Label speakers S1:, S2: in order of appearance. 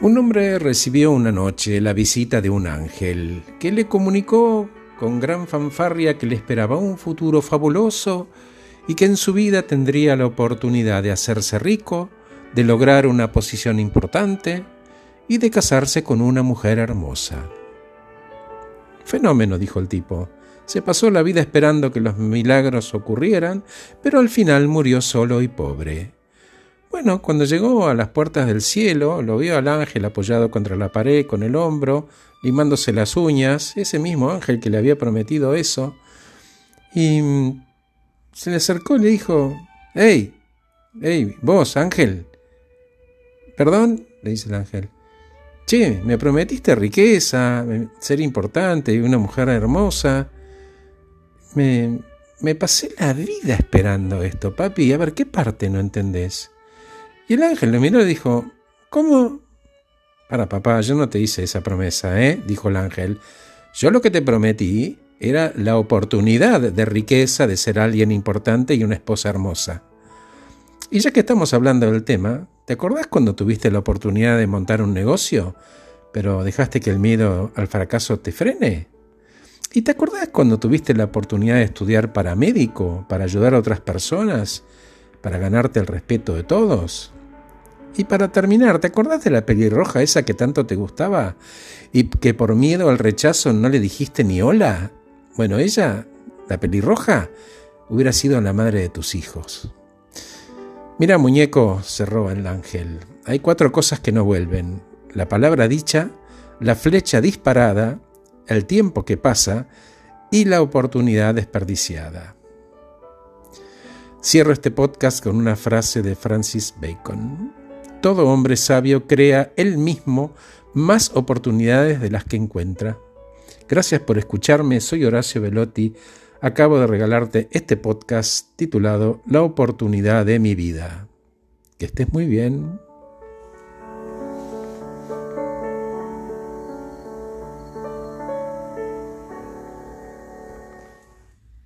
S1: Un hombre recibió una noche la visita de un ángel que le comunicó con gran fanfarria que le esperaba un futuro fabuloso y que en su vida tendría la oportunidad de hacerse rico, de lograr una posición importante y de casarse con una mujer hermosa. Fenómeno, dijo el tipo. Se pasó la vida esperando que los milagros ocurrieran, pero al final murió solo y pobre. Bueno, cuando llegó a las puertas del cielo, lo vio al ángel apoyado contra la pared con el hombro, limándose las uñas, ese mismo ángel que le había prometido eso, y mm, se le acercó y le dijo, ¡Hey! ¡Hey! ¿Vos, ángel? ¿Perdón? le dice el ángel. Che, me prometiste riqueza, ser importante y una mujer hermosa. Me, me pasé la vida esperando esto, papi. A ver, ¿qué parte no entendés? Y el ángel lo miró y dijo, ¿cómo? Para papá, yo no te hice esa promesa, ¿eh? dijo el ángel. Yo lo que te prometí era la oportunidad de riqueza, de ser alguien importante y una esposa hermosa. Y ya que estamos hablando del tema, ¿te acordás cuando tuviste la oportunidad de montar un negocio, pero dejaste que el miedo al fracaso te frene? ¿Y te acordás cuando tuviste la oportunidad de estudiar para médico, para ayudar a otras personas, para ganarte el respeto de todos? Y para terminar, ¿te acordás de la pelirroja esa que tanto te gustaba y que por miedo al rechazo no le dijiste ni hola? Bueno, ella, la pelirroja, hubiera sido la madre de tus hijos. Mira, muñeco, cerró el ángel, hay cuatro cosas que no vuelven. La palabra dicha, la flecha disparada, el tiempo que pasa y la oportunidad desperdiciada. Cierro este podcast con una frase de Francis Bacon. Todo hombre sabio crea él mismo más oportunidades de las que encuentra. Gracias por escucharme, soy Horacio Velotti. Acabo de regalarte este podcast titulado La oportunidad de mi vida. Que estés muy bien.